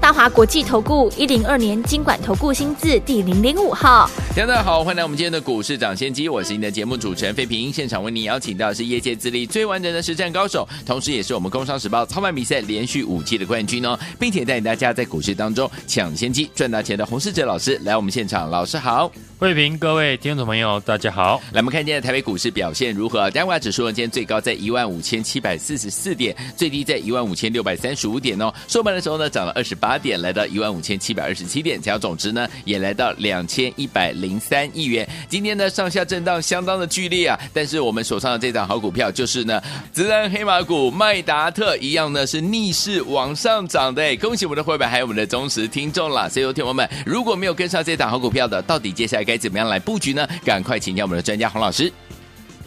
大华国际投顾一零二年金管投顾新字第零零五号，大家好，欢迎来我们今天的股市涨先机，我是您的节目主持人费平，现场为您邀请到的是业界资历最完整的实战高手，同时也是我们工商时报操盘比赛连续五季的冠军哦，并且带领大家在股市当中抢先机赚大钱的洪世哲老师来我们现场，老师好，费平，各位听众朋友大家好，来我们看今天的台北股市表现如何？加权指数呢今天最高在一万五千七百四十四点，最低在一万五千六百三十五点哦，收盘的时候呢涨了二十八点，来到一万。五千七百二十七点，成交总值呢也来到两千一百零三亿元。今天呢上下震荡相当的剧烈啊，但是我们手上的这档好股票就是呢，自然黑马股麦达特一样呢是逆势往上涨的。恭喜我们的会员还有我们的忠实听众了。所以，听友们如果没有跟上这档好股票的，到底接下来该怎么样来布局呢？赶快请教我们的专家洪老师。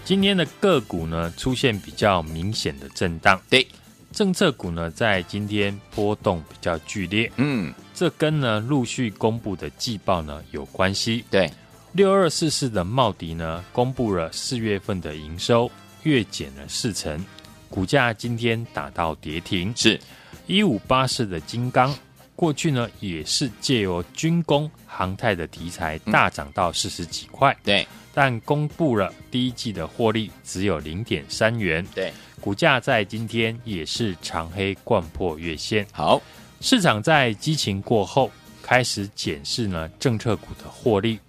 今天的个股呢出现比较明显的震荡，对。政策股呢，在今天波动比较剧烈，嗯，这跟呢陆续公布的季报呢有关系。对，六二四四的茂迪呢，公布了四月份的营收月减了四成，股价今天打到跌停。是，一五八四的金刚，过去呢也是借由军工航太的题材大涨到四十几块，对，但公布了第一季的获利只有零点三元，对。股价在今天也是长黑贯破月线。好，市场在激情过后开始检视呢政策股的获利，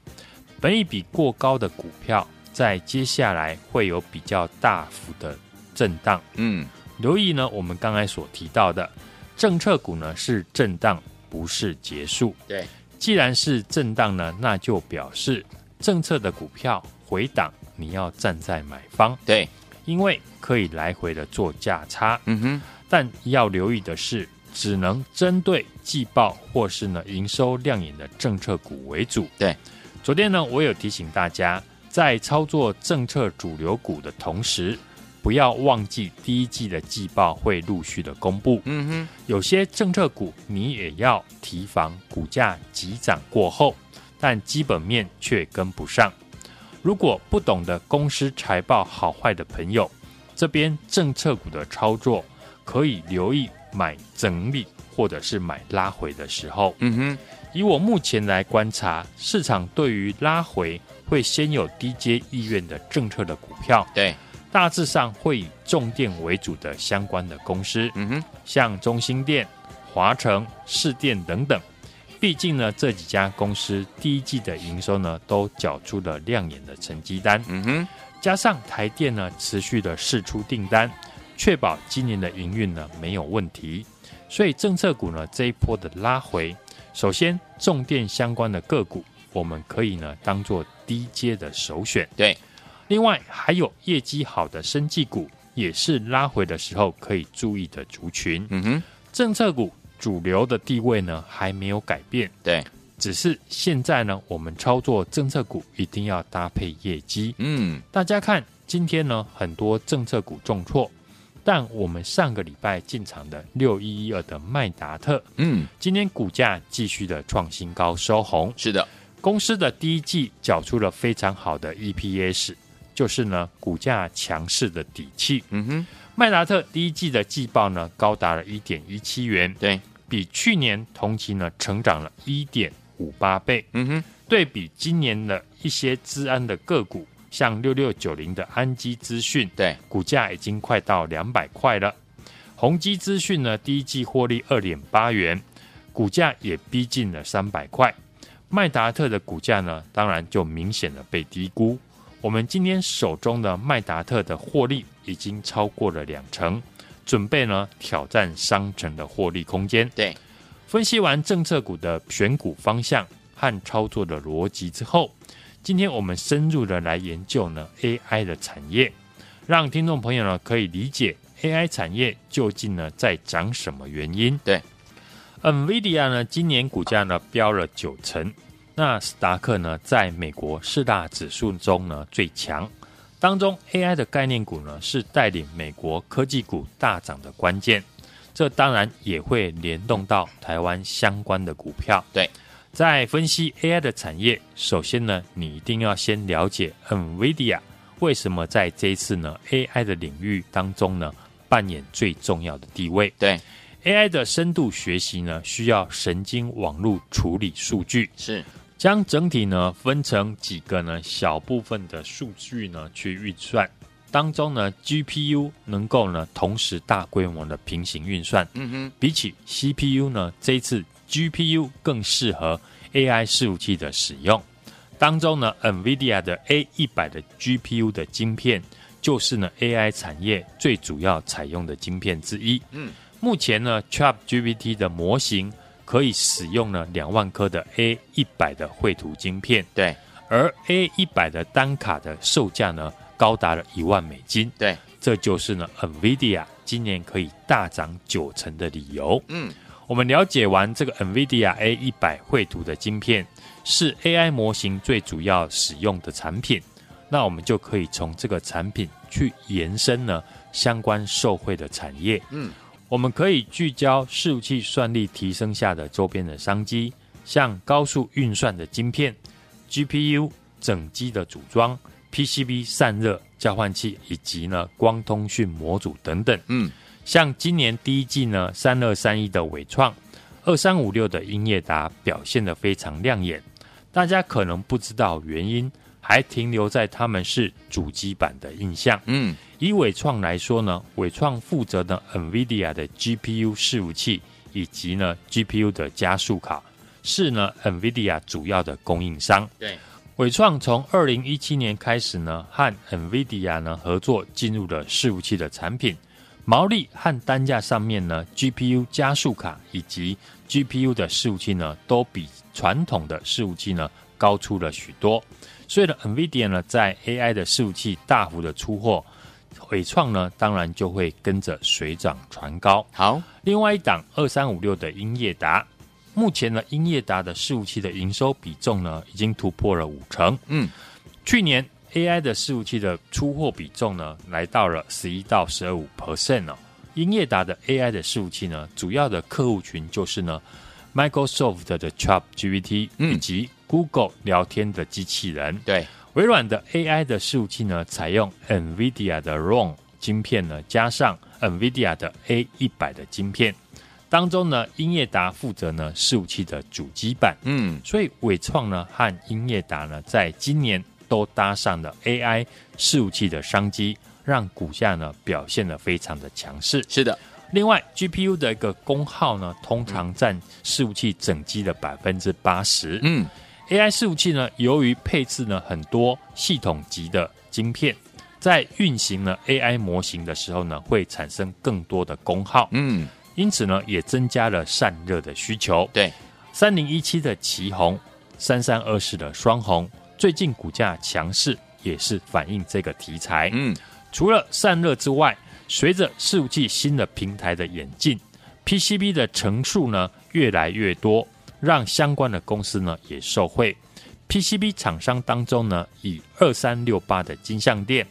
本一比过高的股票在接下来会有比较大幅的震荡。嗯，留意呢我们刚才所提到的政策股呢是震荡，不是结束。对，既然是震荡呢，那就表示政策的股票回档，你要站在买方。对。因为可以来回的做价差，嗯哼，但要留意的是，只能针对季报或是呢营收亮眼的政策股为主。对，昨天呢，我有提醒大家，在操作政策主流股的同时，不要忘记第一季的季报会陆续的公布。嗯哼，有些政策股你也要提防股价急涨过后，但基本面却跟不上。如果不懂得公司财报好坏的朋友，这边政策股的操作可以留意买整理或者是买拉回的时候。嗯哼，以我目前来观察，市场对于拉回会先有低阶意愿的政策的股票，对，大致上会以重电为主的相关的公司，嗯哼，像中兴电、华城、市电等等。毕竟呢，这几家公司第一季的营收呢，都缴出了亮眼的成绩单。嗯哼，加上台电呢持续的释出订单，确保今年的营运呢没有问题。所以政策股呢这一波的拉回，首先重电相关的个股，我们可以呢当做低阶的首选。对，另外还有业绩好的生技股，也是拉回的时候可以注意的族群。嗯哼，政策股。主流的地位呢还没有改变，对，只是现在呢，我们操作政策股一定要搭配业绩。嗯，大家看今天呢，很多政策股重挫，但我们上个礼拜进场的六一一二的麦达特，嗯，今天股价继续的创新高收红。是的，公司的第一季缴出了非常好的 EPS，就是呢股价强势的底气。嗯哼，麦达特第一季的季报呢高达了一点一七元。对。比去年同期呢成长了一点五八倍。嗯哼，对比今年的一些资安的个股，像六六九零的安基资讯，对，股价已经快到两百块了。宏基资讯呢，第一季获利二点八元，股价也逼近了三百块。麦达特的股价呢，当然就明显的被低估。我们今天手中的麦达特的获利已经超过了两成。准备呢挑战商城的获利空间。对，分析完政策股的选股方向和操作的逻辑之后，今天我们深入的来研究呢 AI 的产业，让听众朋友呢可以理解 AI 产业究竟呢在涨什么原因。对，NVIDIA 呢今年股价呢飙了九成，那斯达克呢在美国四大指数中呢最强。当中 AI 的概念股呢，是带领美国科技股大涨的关键。这当然也会联动到台湾相关的股票。对，在分析 AI 的产业，首先呢，你一定要先了解 NVIDIA 为什么在这一次呢 AI 的领域当中呢扮演最重要的地位。对，AI 的深度学习呢，需要神经网络处理数据，是将整体呢分成几个呢小部分的数据呢去运算。当中呢，GPU 能够呢同时大规模的平行运算，嗯哼，比起 CPU 呢，这一次 GPU 更适合 AI 伺服器的使用。当中呢，NVIDIA 的 A 一百的 GPU 的晶片，就是呢 AI 产业最主要采用的晶片之一。嗯，目前呢，ChatGPT 的模型可以使用呢两万颗的 A 一百的绘图晶片，对，而 A 一百的单卡的售价呢，高达了一万美金，对，这就是呢，NVIDIA 今年可以大涨九成的理由。嗯，我们了解完这个 NVIDIA A 一百绘图的晶片是 AI 模型最主要使用的产品，那我们就可以从这个产品去延伸呢相关受惠的产业。嗯，我们可以聚焦伺服器算力提升下的周边的商机，像高速运算的晶片、GPU 整机的组装。PCB 散热交换器以及呢光通讯模组等等，嗯，像今年第一季呢三二三一的伟创，二三五六的英业达表现得非常亮眼，大家可能不知道原因，还停留在他们是主机板的印象，嗯，以伟创来说呢，伟创负责的 NVIDIA 的 GPU 伺服器以及呢 GPU 的加速卡，是呢 NVIDIA 主要的供应商，对。伟创从二零一七年开始呢，和 NVIDIA 呢合作进入了伺服器的产品，毛利和单价上面呢，GPU 加速卡以及 GPU 的伺服器呢，都比传统的伺服器呢高出了许多。所以呢，NVIDIA 呢在 AI 的伺服器大幅的出货，伟创呢当然就会跟着水涨船高。好，另外一档二三五六的英业达。目前呢，英业达的伺服器的营收比重呢，已经突破了五成。嗯，去年 AI 的伺服器的出货比重呢，来到了十一到十二五 percent 哦。英业达的 AI 的伺服器呢，主要的客户群就是呢，Microsoft 的 ChatGPT 以及 Google 聊天的机器人。对，微软的 AI 的伺服器呢，采用 NVIDIA 的 Rome 晶片呢，加上 NVIDIA 的 A 一百的晶片。当中呢，英业达负责呢伺服器的主机板，嗯，所以伟创呢和英业达呢在今年都搭上了 AI 伺服器的商机，让股价呢表现得非常的强势。是的，另外 GPU 的一个功耗呢，通常占伺服器整机的百分之八十。嗯，AI 伺服器呢，由于配置呢很多系统级的晶片，在运行呢 AI 模型的时候呢，会产生更多的功耗。嗯。因此呢，也增加了散热的需求。对，三零一七的奇鋐，三三二四的双红，最近股价强势，也是反映这个题材。嗯，除了散热之外，随着伺服器新的平台的演进，PCB 的层数呢越来越多，让相关的公司呢也受惠。PCB 厂商当中呢，以二三六八的金相电，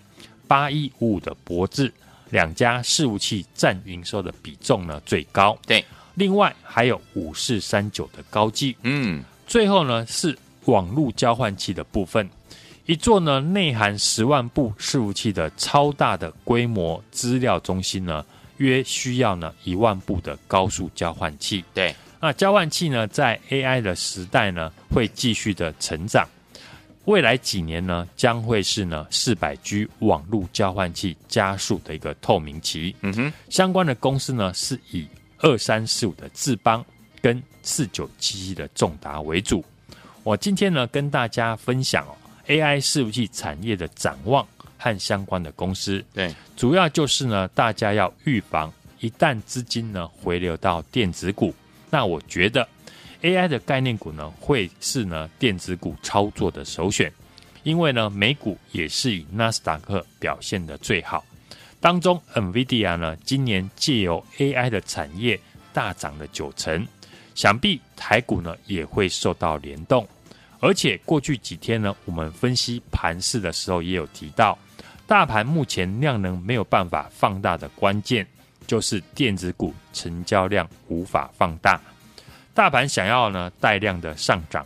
八一五五的博智。两家伺服器占营收的比重呢最高，对。另外还有五四三九的高技，嗯。最后呢是网络交换器的部分，一座呢内含十万部伺服器的超大的规模资料中心呢，约需要呢一万部的高速交换器。对。那交换器呢在 AI 的时代呢会继续的成长。未来几年呢，将会是呢四百 G 网络交换器加速的一个透明期。嗯哼，相关的公司呢是以二三四五的智邦跟四九七七的重达为主。我今天呢跟大家分享哦 AI 伺服器产业的展望和相关的公司。对，主要就是呢大家要预防一旦资金呢回流到电子股，那我觉得。AI 的概念股呢，会是呢电子股操作的首选，因为呢美股也是以纳斯达克表现的最好。当中，NVIDIA 呢今年借由 AI 的产业大涨了九成，想必台股呢也会受到联动。而且过去几天呢，我们分析盘势的时候也有提到，大盘目前量能没有办法放大的关键，就是电子股成交量无法放大。大盘想要呢带量的上涨，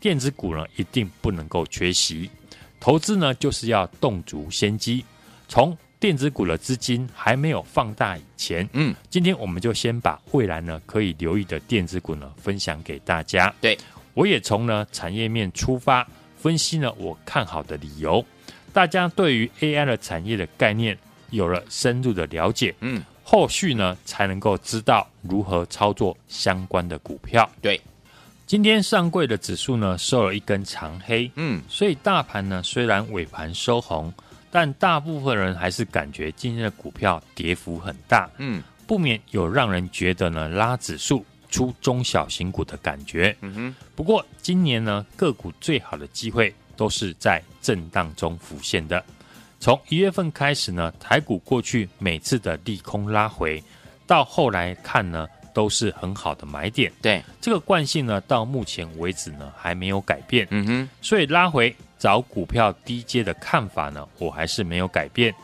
电子股呢一定不能够缺席。投资呢就是要动足先机，从电子股的资金还没有放大以前，嗯，今天我们就先把未来呢可以留意的电子股呢分享给大家。对，我也从呢产业面出发分析呢我看好的理由，大家对于 AI 的产业的概念有了深入的了解，嗯。后续呢，才能够知道如何操作相关的股票。对，今天上柜的指数呢收了一根长黑，嗯，所以大盘呢虽然尾盘收红，但大部分人还是感觉今天的股票跌幅很大，嗯，不免有让人觉得呢拉指数出中小型股的感觉。嗯哼，不过今年呢个股最好的机会都是在震荡中浮现的。从一月份开始呢，台股过去每次的利空拉回，到后来看呢，都是很好的买点。对，这个惯性呢，到目前为止呢，还没有改变。嗯哼，所以拉回找股票低阶的看法呢，我还是没有改变。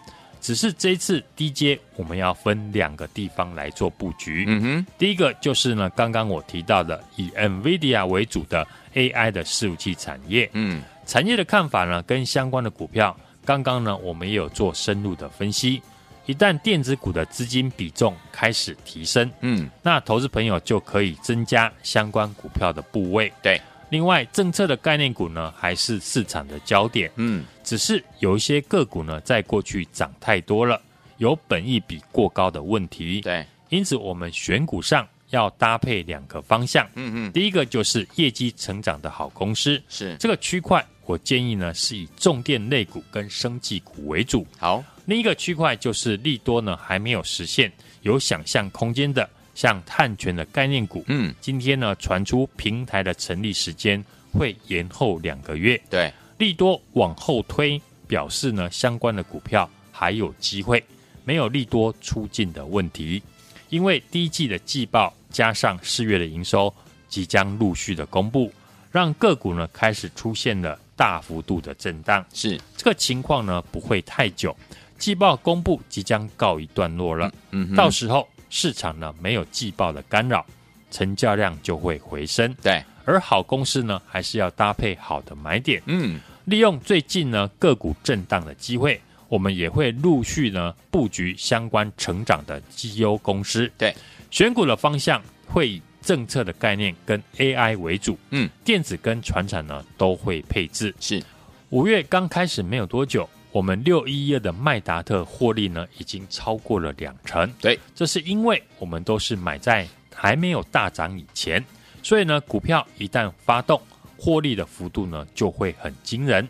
只是这一次低阶，我们要分两个地方来做布局。嗯哼，第一个就是呢，刚刚我提到的以 NVIDIA 为主的 AI 的伺服器产业。嗯，产业的看法呢，跟相关的股票。刚刚呢，我们也有做深入的分析。一旦电子股的资金比重开始提升，嗯，那投资朋友就可以增加相关股票的部位。对，另外政策的概念股呢，还是市场的焦点。嗯，只是有一些个股呢，在过去涨太多了，有本益比过高的问题。对，因此我们选股上要搭配两个方向。嗯嗯，第一个就是业绩成长的好公司，是这个区块。我建议呢，是以重电类股跟生技股为主。好，另一个区块就是利多呢还没有实现，有想象空间的，像碳权的概念股。嗯，今天呢传出平台的成立时间会延后两个月。对，利多往后推，表示呢相关的股票还有机会，没有利多出尽的问题。因为第一季的季报加上四月的营收即将陆续的公布，让个股呢开始出现了。大幅度的震荡是这个情况呢，不会太久。季报公布即将告一段落了，嗯，嗯，到时候市场呢没有季报的干扰，成交量就会回升。对，而好公司呢，还是要搭配好的买点。嗯，利用最近呢个股震荡的机会，我们也会陆续呢布局相关成长的绩优公司。对，选股的方向会以。政策的概念跟 AI 为主，嗯，电子跟船产呢都会配置。是五月刚开始没有多久，我们六一一的麦达特获利呢已经超过了两成。对，这是因为我们都是买在还没有大涨以前，所以呢股票一旦发动，获利的幅度呢就会很惊人。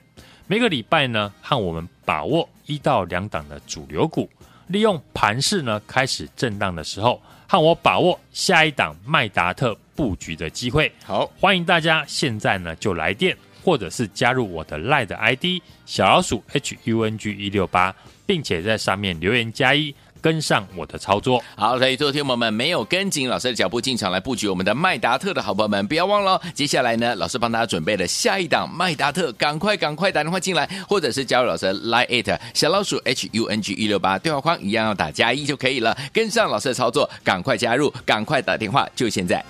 每个礼拜呢和我们把握一到两档的主流股，利用盘势呢开始震荡的时候。看我把握下一档麦达特布局的机会，好，欢迎大家现在呢就来电，或者是加入我的 LINE 的 ID 小老鼠 H U N G 一六八，并且在上面留言加一。跟上我的操作，好，所以昨天我们没有跟紧老师的脚步进场来布局我们的麦达特的好朋友们，不要忘了，接下来呢，老师帮大家准备了下一档麦达特，赶快赶快打电话进来，或者是加入老师的 Line it 小老鼠 H U N G 一六八对话框一样要打加一就可以了，跟上老师的操作，赶快加入，赶快打电话，就现在。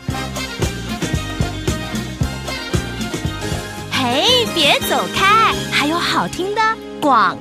嘿，别走开，还有好听的广。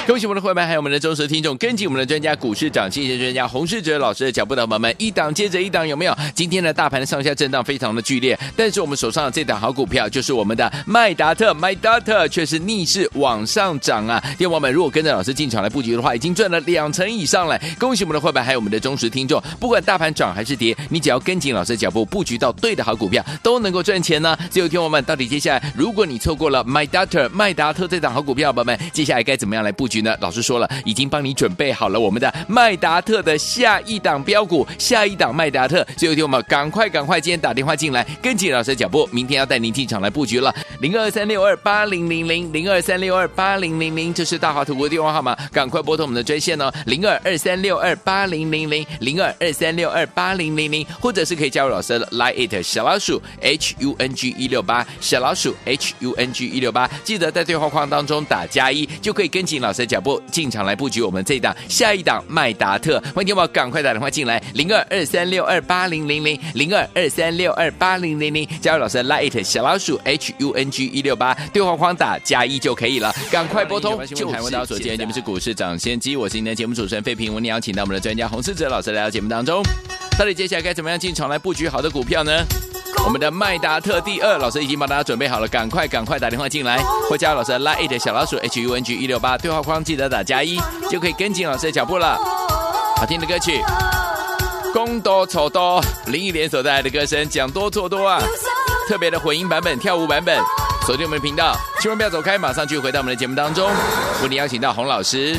恭喜我们的伙伴，还有我们的忠实听众，跟紧我们的专家股市涨跌专家洪世哲老师的脚步的伙伴们，一档接着一档，有没有？今天的大盘的上下震荡非常的剧烈，但是我们手上的这档好股票就是我们的麦达特，麦达特却是逆势往上涨啊！电话们，如果跟着老师进场来布局的话，已经赚了两成以上了。恭喜我们的伙伴，还有我们的忠实听众，不管大盘涨还是跌，你只要跟紧老师的脚步，布局到对的好股票，都能够赚钱呢。最后，听我们到底接下来，如果你错过了麦达特、麦达特这档好股票，宝宝们，接下来该怎么样来布局？局呢老师说了，已经帮你准备好了我们的麦达特的下一档标股，下一档麦达特。最后听我们赶快赶快，今天打电话进来，跟紧老师的脚步，明天要带您进场来布局了。零二三六二八零零零零二三六二八零零零，这是大华图的电话号码，赶快拨通我们的专线哦，零二二三六二八零零零零二二三六二八零零零，或者是可以加入老师的 Line it 小老鼠 H U N G 一六八小老鼠 H U N G 一六八，记得在对话框当中打加一，就可以跟紧老师。师的脚步进场来布局我们这一档下一档麦达特。欢迎听我赶快打电话进来，零二二三六二八零零零零二二三六二八零零零，加入老师的 Light 小老鼠 H U N G 一六八，对话框打加一就可以了，赶快拨通。就台湾大所见，你们是股市涨先机，我是您的节目主持人费平，我们邀请到我们的专家洪世哲老师来到节目当中。到底接下来该怎么样进场来布局好的股票呢？我们的麦达特第二老师已经帮大家准备好了，赶快赶快打电话进来，或加老师的 Line 小老鼠 H U N G 一六八对话框，记得打加一，就可以跟紧老师的脚步了。好听的歌曲，公多丑多，林忆莲所带来的歌声，讲多做多啊，特别的混音版本、跳舞版本，锁定我们的频道，千万不要走开，马上就回到我们的节目当中，为你邀请到洪老师。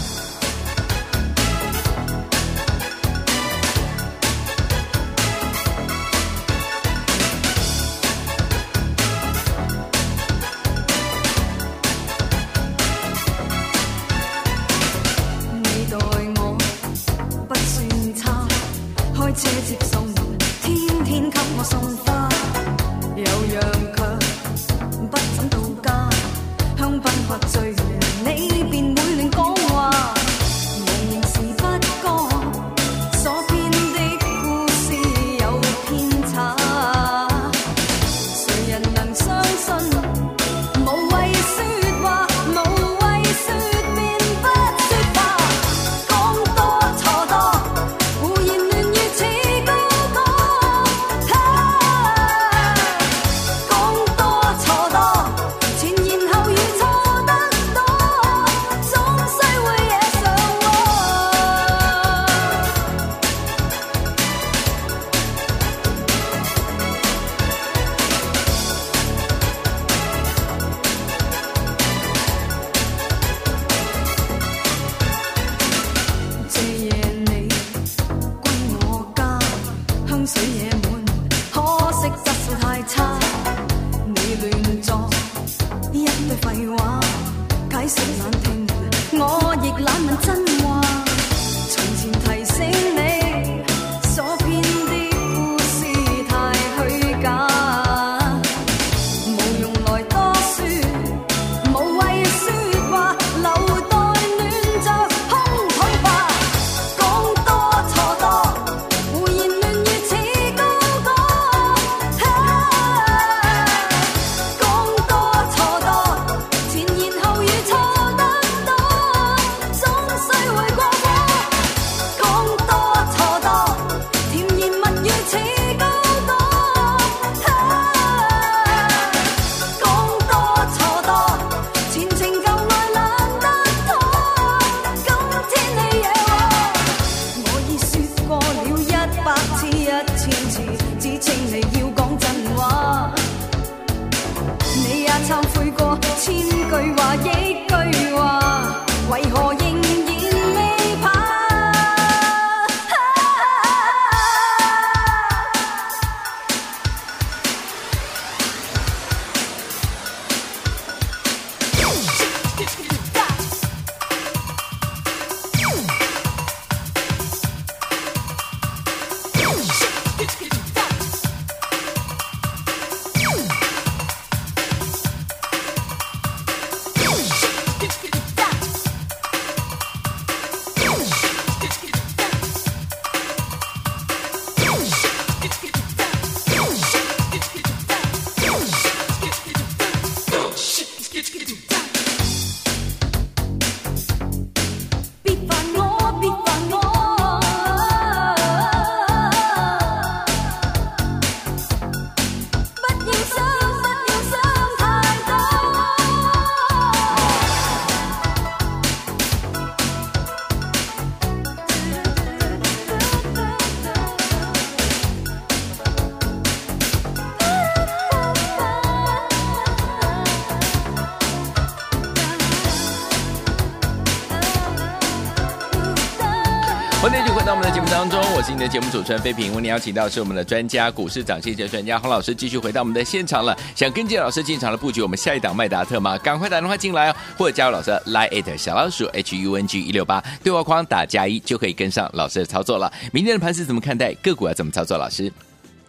当中，我是你的节目主持人飞平。为你邀请到是我们的专家，股市涨跌幅专家洪老师，继续回到我们的现场了。想跟进老师进场的布局，我们下一档麦达特吗？赶快打电话进来哦，或者加入老师的 Line@ 小老鼠 H U N G 一六八对话框打加一，就可以跟上老师的操作了。明天的盘势怎么看待？个股要怎么操作？老师，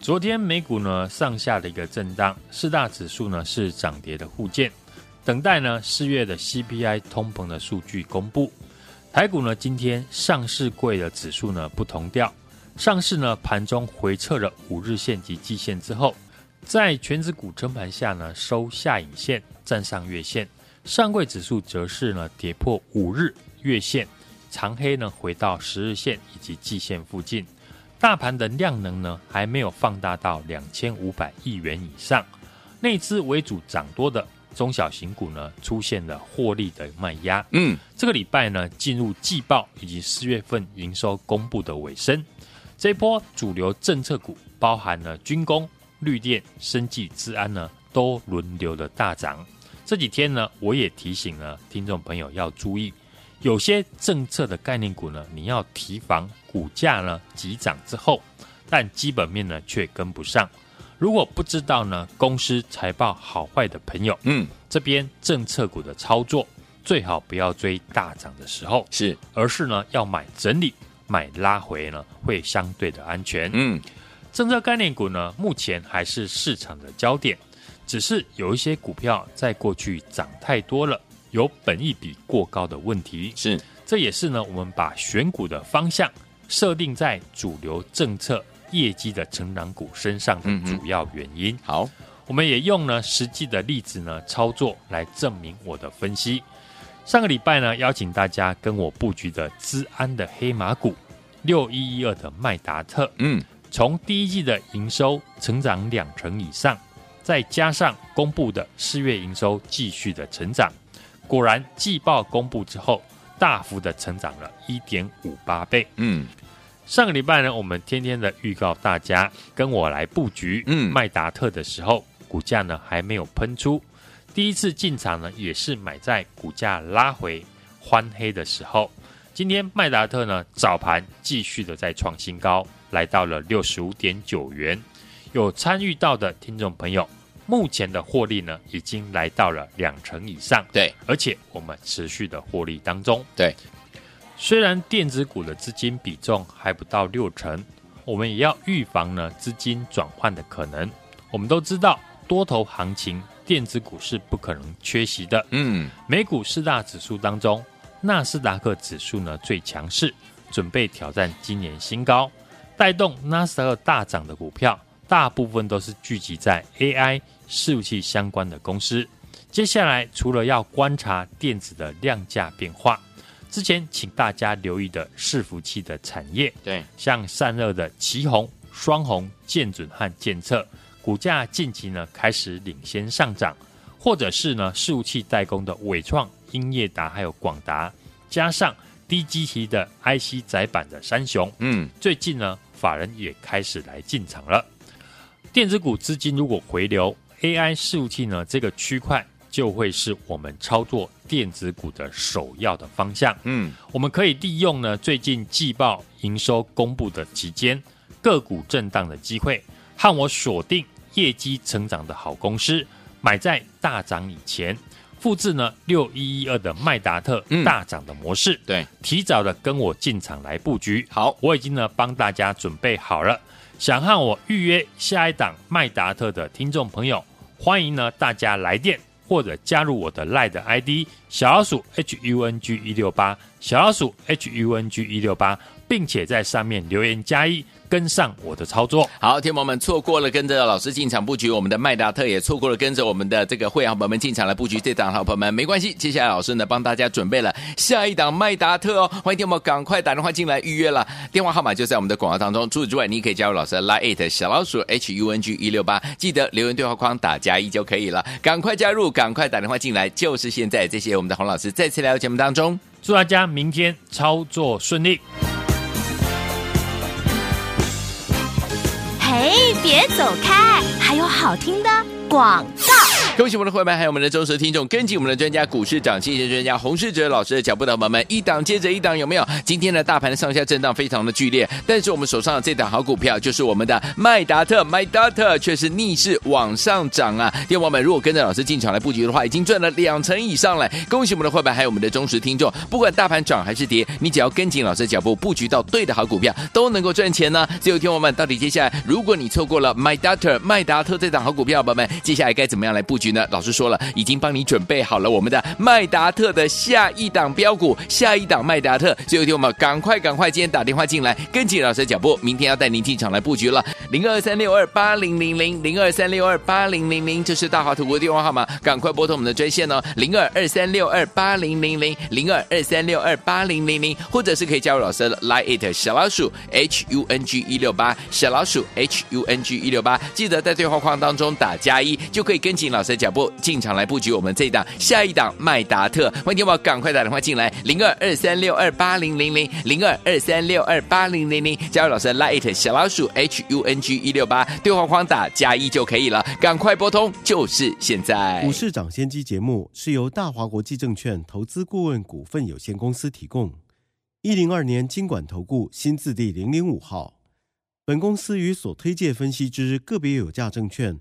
昨天美股呢上下的一个震荡，四大指数呢是涨跌的互见。等待呢四月的 CPI 通膨的数据公布。台股呢今天上市柜的指数呢不同调，上市呢盘中回撤了五日线及季线之后，在全指股撑盘下呢收下影线，站上月线。上柜指数则是呢跌破五日月线，长黑呢回到十日线以及季线附近。大盘的量能呢还没有放大到两千五百亿元以上，内资为主涨多的中小型股呢出现了获利的卖压。嗯，这个礼拜呢进入季报以及四月份营收公布的尾声，这一波主流政策股包含了军工、绿电、生技、治安呢都轮流的大涨。这几天呢我也提醒了听众朋友要注意。有些政策的概念股呢，你要提防股价呢急涨之后，但基本面呢却跟不上。如果不知道呢公司财报好坏的朋友，嗯，这边政策股的操作最好不要追大涨的时候，是，而是呢要买整理、买拉回呢会相对的安全。嗯，政策概念股呢目前还是市场的焦点，只是有一些股票在过去涨太多了。有本益比过高的问题，是，这也是呢，我们把选股的方向设定在主流政策业绩的成长股身上的主要原因。嗯、好，我们也用呢实际的例子呢操作来证明我的分析。上个礼拜呢，邀请大家跟我布局的资安的黑马股六一一二的麦达特，嗯，从第一季的营收成长两成以上，再加上公布的四月营收继续的成长。果然，季报公布之后，大幅的成长了一点五八倍。嗯，上个礼拜呢，我们天天的预告大家跟我来布局，嗯，麦达特的时候，股价呢还没有喷出。第一次进场呢，也是买在股价拉回欢黑的时候。今天麦达特呢早盘继续的在创新高，来到了六十五点九元。有参与到的听众朋友。目前的获利呢，已经来到了两成以上。对，而且我们持续的获利当中。对，虽然电子股的资金比重还不到六成，我们也要预防呢资金转换的可能。我们都知道，多头行情，电子股是不可能缺席的。嗯，美股四大指数当中，纳斯达克指数呢最强势，准备挑战今年新高，带动纳斯达克大涨的股票。大部分都是聚集在 AI 伺服器相关的公司。接下来，除了要观察电子的量价变化，之前请大家留意的伺服器的产业，对，像散热的奇鋐、双红、建准和建测，股价近期呢开始领先上涨，或者是呢伺服器代工的纬创、英业达还有广达，加上低基期的 IC 载板的三雄，嗯，最近呢法人也开始来进场了。电子股资金如果回流，AI 伺服器呢，这个区块就会是我们操作电子股的首要的方向。嗯，我们可以利用呢最近季报营收公布的期间，个股震荡的机会，和我锁定业绩成长的好公司，买在大涨以前，复制呢六一一二的麦达特大涨的模式。对，提早的跟我进场来布局。好，我已经呢帮大家准备好了。想和我预约下一档麦达特的听众朋友，欢迎呢大家来电或者加入我的 LINE ID 小老鼠 HUNG 一六八小老鼠 HUNG 一六八，并且在上面留言加一。跟上我的操作，好，天宝们错过了跟着老师进场布局我们的麦达特，也错过了跟着我们的这个会员朋友们进场来布局这档好朋友们，没关系，接下来老师呢帮大家准备了下一档麦达特哦，欢迎天宝赶快打电话进来预约了，电话号码就在我们的广告当中。除此之外，你可以加入老师的 Line 小老鼠 H U N G 一六八，记得留言对话框打加一就可以了，赶快加入，赶快打电话进来，就是现在。这些我们的洪老师再次来到节目当中，祝大家明天操作顺利。哎，别走开，还有好听的广告。恭喜我们的伙伴，还有我们的忠实听众，跟紧我们的专家股市涨跌专家洪世哲老师的脚步的伙伴们，一档接着一档，有没有？今天的大盘的上下震荡非常的剧烈，但是我们手上的这档好股票，就是我们的麦达特，麦达特却是逆势往上涨啊！电话们，如果跟着老师进场来布局的话，已经赚了两成以上了。恭喜我们的伙伴，还有我们的忠实听众，不管大盘涨还是跌，你只要跟紧老师脚步，布局到对的好股票，都能够赚钱呢。最后，听我们到底接下来，如果你错过了麦达特，麦达特这档好股票，宝宝们，接下来该怎么样来布局？局呢，老师说了，已经帮你准备好了我们的麦达特的下一档标股，下一档麦达特。所以有天我们赶快赶快，今天打电话进来，跟紧老师的脚步，明天要带您进场来布局了。零二三六二八零零零零二三六二八零零零，这是大华图国的电话号码，赶快拨通我们的专线哦，零二二三六二八零零零零二二三六二八零零零，或者是可以加入老师的 Line it 小老鼠 H U N G 一六八小老鼠 H U N G 一六八，记得在对话框当中打加一，就可以跟紧老师的脚步进场来布局我们这一档下一档麦达特。欢迎听我赶快打电话进来，零二二三六二八零零零零二二三六二八零零零，加入老师的 Line it 小老鼠 H U N G 一六八，对话框打加一就可以了，赶快拨通，就是现在。股市涨先机节目是由大华国际证券投资顾问股份有限公司提供，一零二年金管投顾新字第零零五号。本公司与所推介分析之个别有价证券